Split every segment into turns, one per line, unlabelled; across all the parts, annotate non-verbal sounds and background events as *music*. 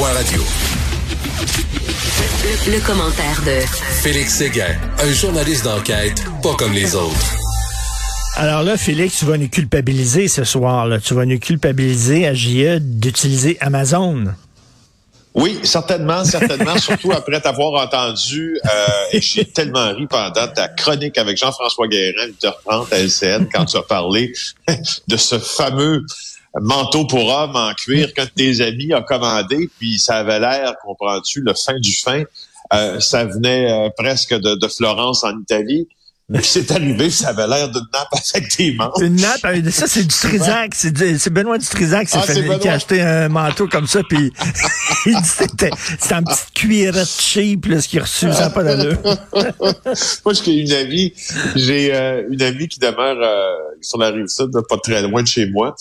Cube.radio.
Le, le commentaire de
Félix Séguin, un journaliste d'enquête pas comme les autres.
Alors là, Félix, tu vas nous culpabiliser ce soir. Là. Tu vas nous culpabiliser à JE d'utiliser Amazon.
Oui, certainement, certainement, *laughs* surtout après t'avoir entendu, euh, et j'ai tellement ri pendant ta chronique avec Jean-François Guérin, 8h30 à LCN, quand tu as parlé *laughs* de ce fameux manteau pour homme en cuir qu'un de tes amis a commandé, puis ça avait l'air, comprends-tu, le fin du fin. Euh, ça venait euh, presque de, de Florence en Italie. C'est arrivé, ça avait l'air d'une nappe avec des manches.
Une nappe, ça c'est du Trisac, c'est Benoît du Trisac
Ah,
fait-
Benoît.
qui a acheté un manteau comme ça, puis *laughs* il dit que c'était en petite cuirette cheap, là, ce qu'il a reçu, ça pas d'allure. *laughs*
Moi, j'ai une amie, j'ai euh, une amie qui demeure euh, sur la rive sud, pas très loin de chez moi,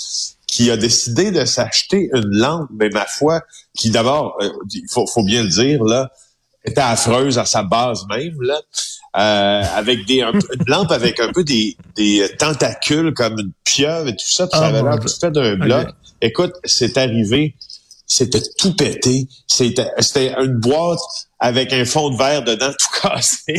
qui a décidé de s'acheter une lampe, mais ma foi, qui d'abord, euh, il faut, faut bien le dire, là, était affreuse à sa base même, là, euh, avec des un une lampe avec un peu des, des tentacules comme une pieuvre et tout ça, puis ça
Oh,
avait l'air tout fait d'un bloc. Écoute, c'est arrivé, c'était tout pété, c'était c'était une boîte avec un fond de verre dedans *laughs* tout cassé.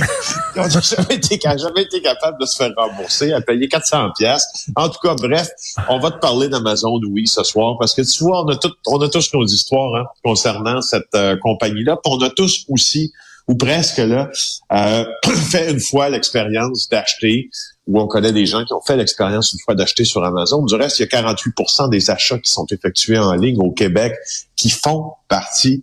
On n'a jamais été, jamais été capable de se faire rembourser, à payer 400 pièces. En tout cas, bref, on va te parler d'Amazon, oui, ce soir, parce que tu vois, on a, tout, on a tous nos histoires hein, concernant cette euh, compagnie-là. Puis on a tous aussi, ou presque là, euh, *clears throat* fait une fois l'expérience d'acheter, ou on connaît des gens qui ont fait l'expérience une fois d'acheter sur Amazon. Du reste, il y a 48 des achats qui sont effectués en ligne au Québec qui font partie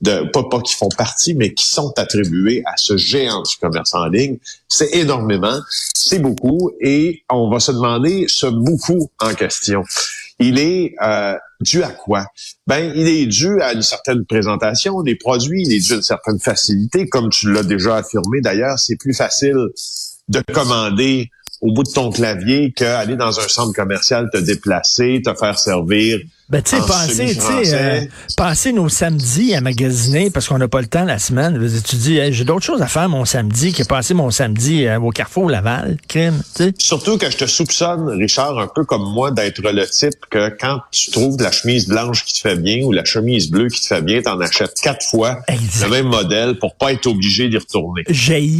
de pas pas qui font partie, mais qui sont attribués à ce géant du commerce en ligne. C'est énormément, c'est beaucoup, et on va se demander ce beaucoup en question. Il est euh, dû à quoi? Ben, il est dû à une certaine présentation des produits, il est dû à une certaine facilité, comme tu l'as déjà affirmé. D'ailleurs, c'est plus facile de commander au bout de ton clavier qu'aller dans un centre commercial, te déplacer, te faire servir
Ben, tu sais, passer, tu sais,
semi-français.
euh, passer nos samedis à magasiner parce qu'on n'a pas le temps la semaine. Tu dis, Hey, j'ai d'autres choses à faire mon samedi que passer mon samedi euh, au Carrefour Laval, crime, tu sais.
Surtout que je te soupçonne, Richard, un peu comme moi, d'être le type que quand tu trouves la chemise blanche qui te fait bien ou la chemise bleue qui te fait bien, t'en achètes quatre fois
Exact.
le même modèle pour pas être obligé d'y retourner.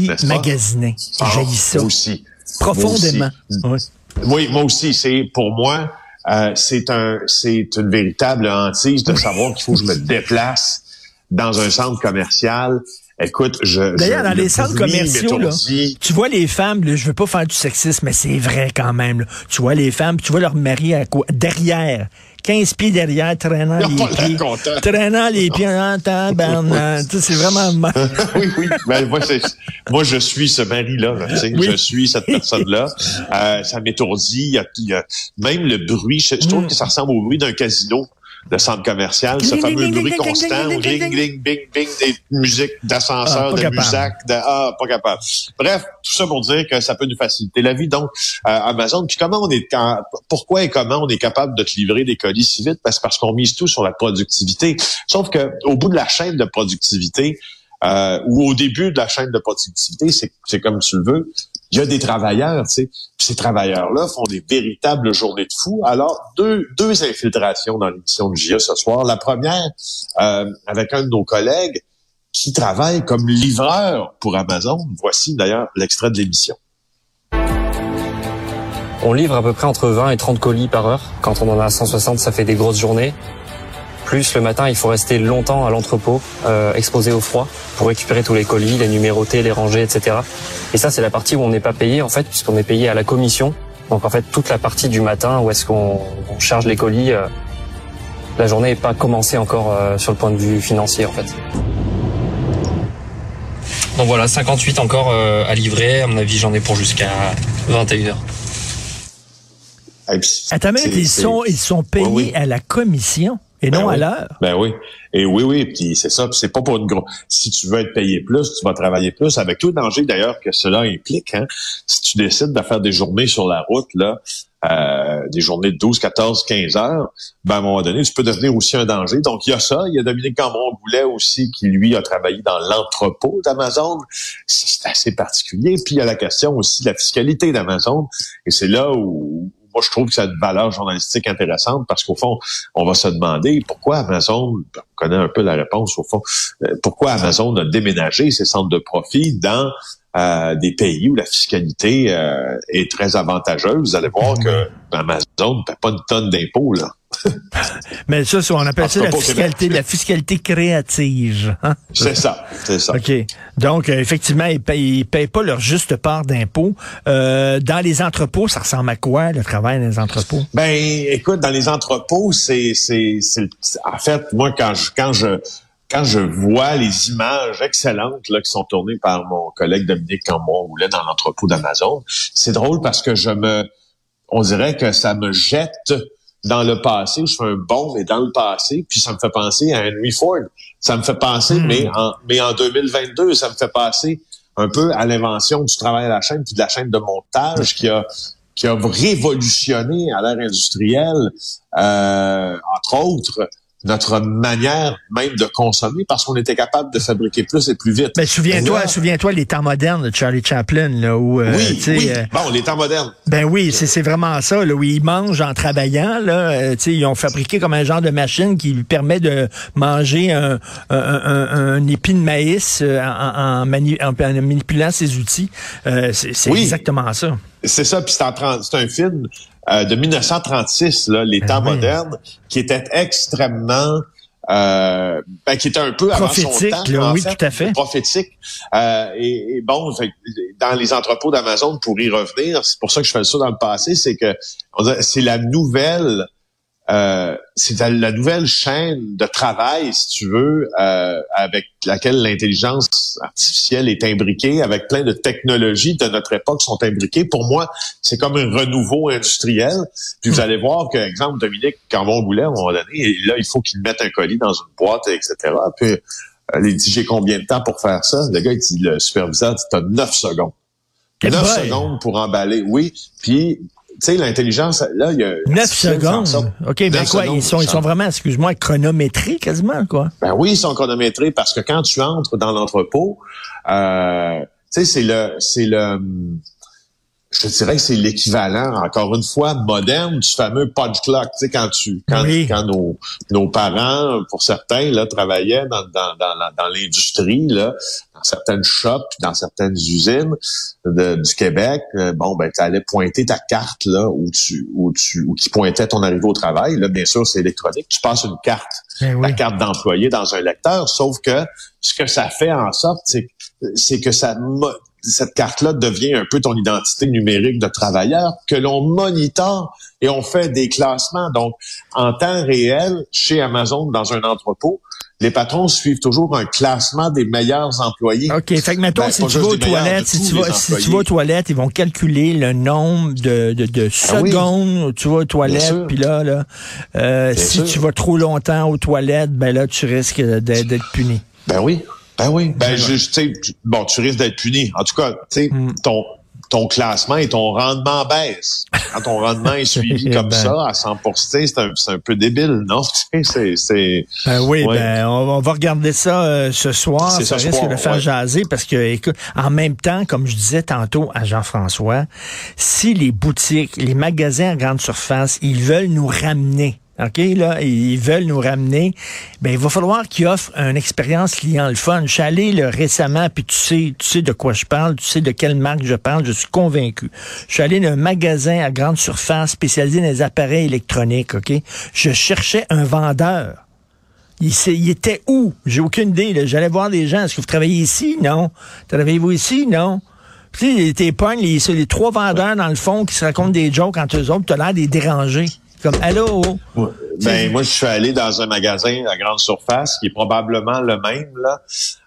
Pas?
magasiner.
Ah,
Jaillit ça.
moi aussi.
Profondément.
Moi. Oui, moi aussi, c'est pour moi, euh, c'est un, c'est une véritable hantise de savoir qu'il faut que je me déplace dans un centre commercial. Écoute, je
D'ailleurs,
je-
dans
le
les centres commerciaux, là, tu vois les femmes, là, je veux pas faire du sexisme, mais c'est vrai quand même. là. Tu vois les femmes, puis tu vois leur mari à quoi, derrière, 15 pieds derrière, traînant les pieds, traînant les pieds en tabarnak. *laughs* C'est vraiment mal.
oui, oui. Ben, moi, moi, je suis ce mari-là. là, tu sais.
Oui.
Je suis cette personne-là. Euh, ça m'étourdit. Il y a, il y a- même le bruit. Je, je trouve
Mm.
que ça ressemble au bruit d'un casino de centre commercial. Ce fameux bruit constant.
gling. gling,
bing, bing, des musiques
Ah,
d'ascenseur,
pas
de musac, de ah, pas capable. Bref, tout ça pour dire que ça peut nous faciliter la vie. Donc, euh, Amazon. Puis comment on est, pourquoi et comment on est capable de te livrer des colis si vite? Parce, parce qu'on mise tout sur la productivité. Sauf que au bout de la chaîne de productivité, euh, ou au début de la chaîne de productivité, c'est, c'est comme tu le veux, il y a des travailleurs, tu sais. Ces travailleurs-là font des véritables journées de fou. Alors, deux, deux infiltrations dans l'émission de JA ce soir. La première, euh, avec un de nos collègues qui travaille comme livreur pour Amazon. Voici d'ailleurs l'extrait de l'émission.
On livre à peu près entre 20 et 30 colis par heure. Quand on en a 160, ça fait des grosses journées. Plus le matin, il faut rester longtemps à l'entrepôt, euh, exposé au froid, pour récupérer tous les colis, les numéroter, les ranger, etc. Et ça, c'est la partie où on n'est pas payé, en fait, puisqu'on est payé à la commission. Donc, en fait, toute la partie du matin où est-ce qu'on on charge les colis, euh, la journée n'est pas commencée encore euh, sur le point de vue financier, en fait. Donc voilà, 58 encore euh, à livrer. À mon avis, j'en ai pour jusqu'à 21 heures.
Et puis,
Attends, mais
c'est-
ils sont, ils sont payés
oui.
à la commission? Et
Ben
non à
oui.
l'heure.
Ben oui. Et oui, oui, puis c'est ça. Puis c'est pas pour une grosse. Si tu veux être payé plus, tu vas travailler plus, avec tout le danger d'ailleurs que cela implique. Hein. Si tu décides de faire des journées sur la route, là, euh, des journées de 12, 14, 15 heures, ben à un moment donné, tu peux devenir aussi un danger. Donc, il y a ça. Il y a Dominique Cameron-Goulet aussi, qui, lui, a travaillé dans l'entrepôt d'Amazon. C'est assez particulier. Puis, il y a la question aussi de la fiscalité d'Amazon. Et c'est là où moi, je trouve que ça a une valeur journalistique intéressante parce qu'au fond, on va se demander pourquoi Amazon, on connaît un peu la réponse au fond, euh, pourquoi Amazon a déménagé ses centres de profit dans euh, des pays où la fiscalité euh, est très avantageuse. Vous allez voir que Amazon ne paie pas une tonne d'impôts, là.
Mais ça, on appelle ça la fiscalité, la fiscalité créative. Hein?
C'est ça, c'est ça.
OK. Donc, euh, effectivement, ils ne payent, pas leur juste part d'impôts. Euh, dans les entrepôts, ça ressemble à quoi, le travail dans les entrepôts?
Ben, écoute, dans les entrepôts, c'est, c'est, en fait, moi, quand je, quand je, quand je vois les images excellentes là, qui sont tournées par mon collègue Dominique Cambon-Roulet dans l'entrepôt d'Amazon, c'est drôle parce que je me, on dirait que ça me jette dans le passé, je fais un bond, mais dans le passé, puis ça me fait penser à Henry Ford. Ça me fait penser, hmm. mais, en, mais en 2022, ça me fait penser un peu à l'invention du travail à la chaîne, puis de la chaîne de montage qui a qui a révolutionné à l'ère industrielle, euh, entre autres, notre manière même de consommer parce qu'on était capable de fabriquer plus et plus vite.
Mais souviens-toi, souviens-toi les temps modernes de Charlie Chaplin là où euh,
oui, oui. Euh, bon les temps modernes.
Ben oui, c'est vraiment ça là où ils mangent en travaillant là, euh, tu sais ils ont fabriqué comme un genre de machine qui lui permet de manger un, un, un, épi de maïs en, en, manipulant ses outils. c'est exactement ça.
C'est ça, puis c'est un film euh, de 1936, là, les ben temps modernes, qui était extrêmement euh, ben, qui était un peu avant son temps,
oui, tout à fait.
prophétique. Euh, et, bon, dans les entrepôts d'Amazon, pour y revenir, c'est pour ça que je fais ça dans le passé, c'est que c'est la nouvelle euh, c'est la nouvelle chaîne de travail, si tu veux, euh, avec laquelle l'intelligence artificielle est imbriquée, avec plein de technologies de notre époque sont imbriquées. Pour moi, c'est comme un renouveau industriel. Puis vous hmm. allez voir que, exemple, Dominique Cambon voulait à un moment donné, et là, il faut qu'il mette un colis dans une boîte, etc. Puis euh, il dit, j'ai combien de temps pour faire ça? Le gars, il dit, le superviseur dit, t'as neuf secondes. 9 secondes pour emballer, oui. Puis sais, l'intelligence, là, il y a...
9 secondes? OK, ben quoi, ils sont, ils sont vraiment, excuse-moi, chronométrés quasiment, quoi?
Ben oui, ils sont chronométrés parce que quand tu entres dans l'entrepôt, euh, tu sais, c'est le, c'est le, je te dirais que c'est l'équivalent, encore une fois, moderne du fameux punch clock. Tu sais, quand tu, quand, quand nos, nos parents, pour certains, là, travaillaient dans, dans, dans, dans l'industrie, là, dans certaines shops, dans certaines usines de, du Québec, euh, bon, ben, tu allais pointer ta carte, là, où tu, où tu, où qui pointait ton arrivée au travail. Là, bien sûr, c'est électronique. Tu passes une carte, ben la carte d'employé dans un lecteur, sauf que ce que ça fait en sorte, c'est, c'est que ça, cette carte-là devient un peu ton identité numérique de travailleur que l'on monitore et on fait des classements. Donc, en temps réel, chez Amazon, dans un entrepôt, les patrons suivent toujours un classement des meilleurs employés.
OK. Fait que, mettons, ben, si, tu vas aux toilettes, si, tu vas, si tu vas aux toilettes, ils vont calculer le nombre de, de, de ah secondes où tu vas aux toilettes. Puis là, là euh, si tu vas trop longtemps aux toilettes, ben là, tu risques d'être puni.
Ben oui. Ben oui. Ben, je, tu sais, bon, tu risques d'être puni. En tout cas, tu sais, hmm. ton, ton classement et ton rendement baisse. Quand ton rendement est suivi *laughs* comme ben. ça à 100% c'est un, un peu débile, non? *laughs* c'est, c'est,
ben oui, ben, on, va regarder ça euh, ce soir. Ça risque de faire jaser parce que, écoute, en même temps, comme je disais tantôt à Jean-François, si les boutiques, les magasins à grande surface, ils veulent nous ramener OK, là, ils veulent nous ramener. Ben, il va falloir qu'ils offrent une expérience client le fun. Je suis allé là, récemment, puis tu sais, tu sais de quoi je parle, tu sais de quelle marque je parle, je suis convaincu. Je suis allé dans un magasin à grande surface spécialisé dans les appareils électroniques, OK? Je cherchais un vendeur. Il, était où? J'ai aucune idée. J'allais voir des gens. Est-ce que vous travaillez ici? Non. Travaillez-vous ici? Non. Tu sais, t'es pognes, les, les trois vendeurs dans le fond qui se racontent des jokes entre eux autres, t'as l'air des déranger. Comme allô?
Ben, moi, je suis allé dans un magasin à grande surface qui est probablement le même, là.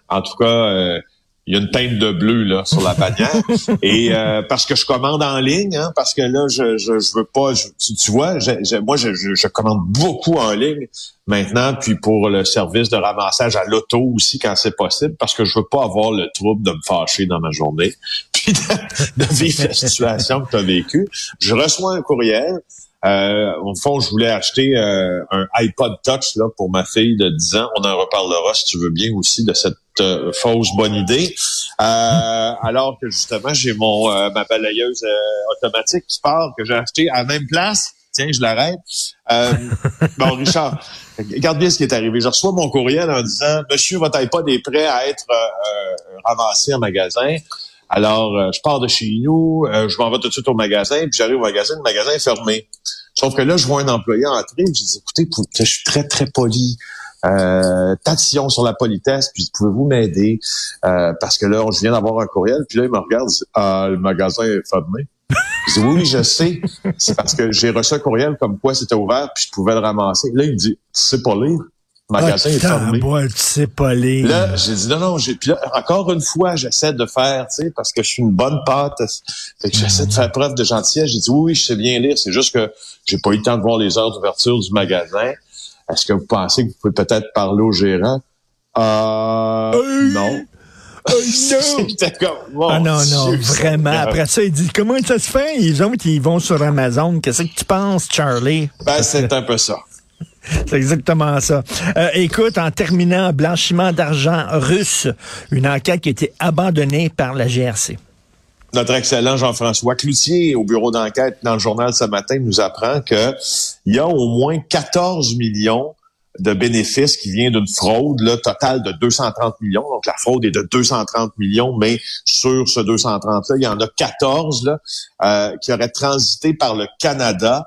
En tout cas, euh, il y a une teinte de bleu là sur la bannière *laughs* et euh, parce que je commande en ligne hein, parce que là je je, je veux pas tu, vois moi je, je, commande beaucoup en ligne maintenant puis pour le service de ramassage à l'auto aussi quand c'est possible parce que je veux pas avoir le trouble de me fâcher dans ma journée *laughs* puis de, vivre la situation que tu as vécue je reçois un courriel Euh, au fond, je voulais acheter euh, un iPod Touch là pour ma fille de 10 ans. On en reparlera si tu veux bien aussi de cette euh, fausse bonne idée. Euh, alors que justement, j'ai mon ma balayeuse automatique qui part que j'ai acheté à la même place. Tiens, je l'arrête. bon, Richard, regarde bien ce qui est arrivé. Je reçois mon courriel en disant Monsieur, votre iPod est prêt à être ramassé en magasin. Alors, euh, je pars de chez nous, euh, je m'en vais tout de suite au magasin, puis j'arrive au magasin, le magasin est fermé. Sauf que là, je vois un employé entrer, je dis, écoutez, je suis très, très poli. Euh, sur la politesse, puis pouvez-vous m'aider? Euh, parce que là, je viens d'avoir un courriel, puis là, il me regarde, ah, le magasin est fermé. Je dis, oui, je sais. C'est parce que j'ai reçu un courriel comme quoi c'était ouvert, puis je pouvais le ramasser. Là, il me dit, c'est pas lire magasin est fermé.
tu sais pas lire.
Là, j'ai dit non, non, j'ai, puis là, encore une fois, j'essaie de faire, tu sais, parce que je suis une bonne pâte. Fait que j'essaie de faire preuve de gentillesse. J'ai dit oui, oui, je sais bien lire. C'est juste que j'ai pas eu le temps de voir les heures d'ouverture du magasin. Est-ce que vous pensez que vous pouvez peut-être parler au gérant? Euh, non.
Oh *laughs* non! ah non, non, vraiment. Après ça, il dit comment ça se fait? Ils ont, ils vont sur Amazon. Qu'est-ce que tu penses, Charlie?
Ben, c'est un peu ça. *laughs*
C'est exactement ça. Euh, écoute, en terminant, blanchiment d'argent russe, une enquête qui a été abandonnée par la GRC.
Notre excellent Jean-François Cloutier, au bureau d'enquête dans le journal ce matin, nous apprend qu'il y a au moins 14 millions de bénéfices qui viennent d'une fraude là, totale de 230 millions. Donc, la fraude est de 230 millions, mais sur ce 230-là, il y en a 14 là, euh, qui auraient transité par le Canada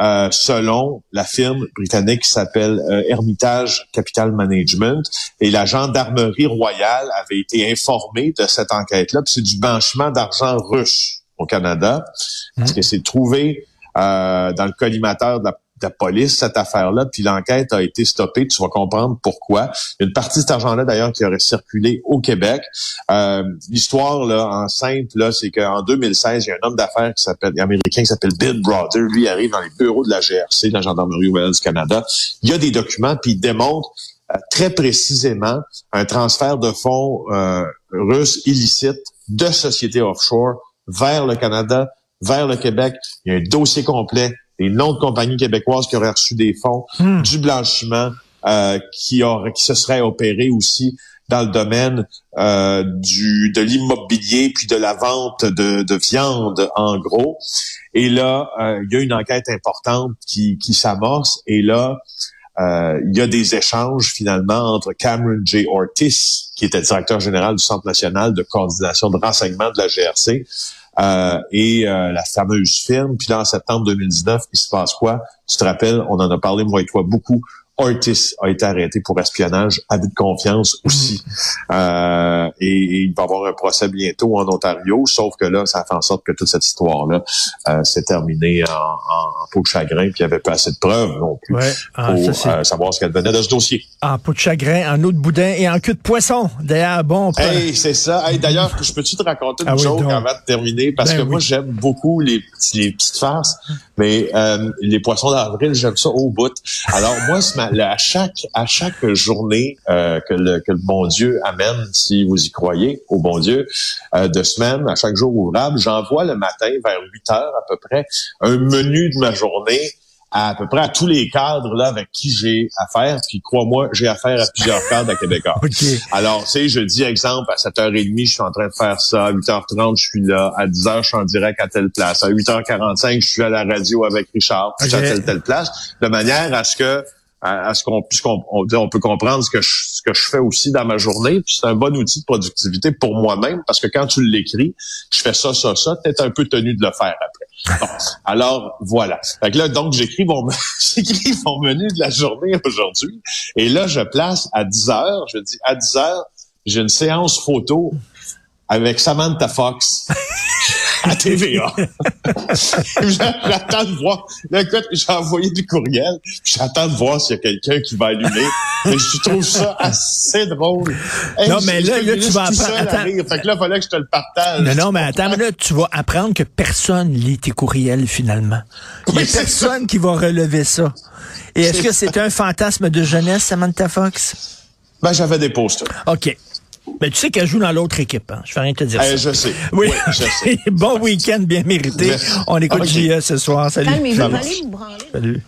euh, selon la firme britannique qui s'appelle euh, Hermitage Capital Management. Et la gendarmerie royale avait été informée de cette enquête-là. C'est du blanchiment d'argent russe au Canada, parce mmh. que c'est trouvé euh, dans le collimateur de la de police, cette affaire-là, puis l'enquête a été stoppée. Tu vas comprendre pourquoi. Une partie de cet argent-là, d'ailleurs, qui aurait circulé au Québec. Euh, L'histoire, là, en simple, là, c'est qu'en 2016, il y a un homme d'affaires qui s'appelle, américain qui s'appelle Bill Brother. Lui arrive dans les bureaux de la GRC, de la Gendarmerie royale du Canada. Il y a des documents, puis il démontre euh, très précisément un transfert de fonds euh, russes illicites de sociétés offshore vers le Canada, vers le Québec. Il y a un dossier complet des noms de compagnies québécoises qui auraient reçu des fonds, hmm. du blanchiment euh, qui, qui se serait opéré aussi dans le domaine euh, du de l'immobilier puis de la vente de, de, viande en gros. Et là, euh, il y a une enquête importante qui, qui s'amorce et là, euh, il y a des échanges finalement entre Cameron J. Ortiz, qui était directeur général du Centre national de coordination de renseignement de la GRC, euh, et euh, la fameuse firme. Puis là, en septembre 2019, il se passe quoi? Tu te rappelles, on en a parlé, moi et toi, beaucoup. Ortiz a été arrêté pour espionnage, abus de confiance aussi. Mm. Euh, et, il va y avoir un procès bientôt en Ontario, sauf que là, ça fait en sorte que toute cette histoire-là euh, s'est terminée en, en, peau de chagrin, puis il n'y avait pas assez de preuves non plus ah, pour euh, savoir ce qu'elle venait de ce dossier.
En peau de chagrin, en eau de boudin et en queue de poisson. D'ailleurs, bon...
Hey, c'est ça. Hey, D'ailleurs, je peux-tu te raconter une ah chose avant de terminer? Parce ben que moi, j'aime beaucoup les, les petites farces, mais euh, les poissons d'avril, j'aime ça au bout. Alors moi, ce à chaque à chaque journée euh, que, le, que le bon Dieu amène, si vous y croyez, au bon Dieu, euh, de semaine, à chaque jour ouvrable, j'envoie le matin vers 8 heures à peu près un menu de ma journée à, peu près à tous les cadres là avec qui j'ai affaire. Puis crois-moi, j'ai affaire à plusieurs cadres à Québécois. *laughs* Alors, tu sais, je dis exemple, à 7h30, je suis en train de faire ça. À 8h30, je suis là. À 10h, je suis en direct à telle place. À 8h45, je suis à la radio avec Richard. À telle, telle place. De manière à ce que à, ce qu'on puisse on, on, peut comprendre ce que je, ce que je fais aussi dans ma journée. C'est un bon outil de productivité pour moi-même parce que quand tu l'écris, je fais ça, ça, ça, t'es un peu tenu de le faire après. *laughs* alors voilà. Fait que là, donc j'écris mon *laughs* j'écris mon menu de la journée aujourd'hui. Et là, je place à 10 heures, je dis à 10 heures, j'ai une séance photo avec Samantha Fox. *laughs* *laughs* à TVA. *laughs* j'attends de voir. Là, écoute, j'ai envoyé du courriel. J'attends de voir s'il y a quelqu'un qui va allumer. mais je trouve ça assez drôle.
non, mais là, là, tu vas apprendre.
Fait que là, il fallait que je te le partage.
Non, non, mais attends, mais là, tu vas apprendre que personne lit tes courriels, finalement. Il n'y a personne qui va relever ça. Et est-ce que c'est un fantasme de jeunesse, Samantha Fox?
Ben, j'avais des posters.
OK. Ben, tu sais qu'elle joue dans l'autre équipe. Hein. Je fais rien te dire
euh,
ça.
Je sais. *laughs* Oui, je sais. *laughs*
bon week-end bien mérité. On écoute okay. ce soir. Salut.
Branler.
Salut.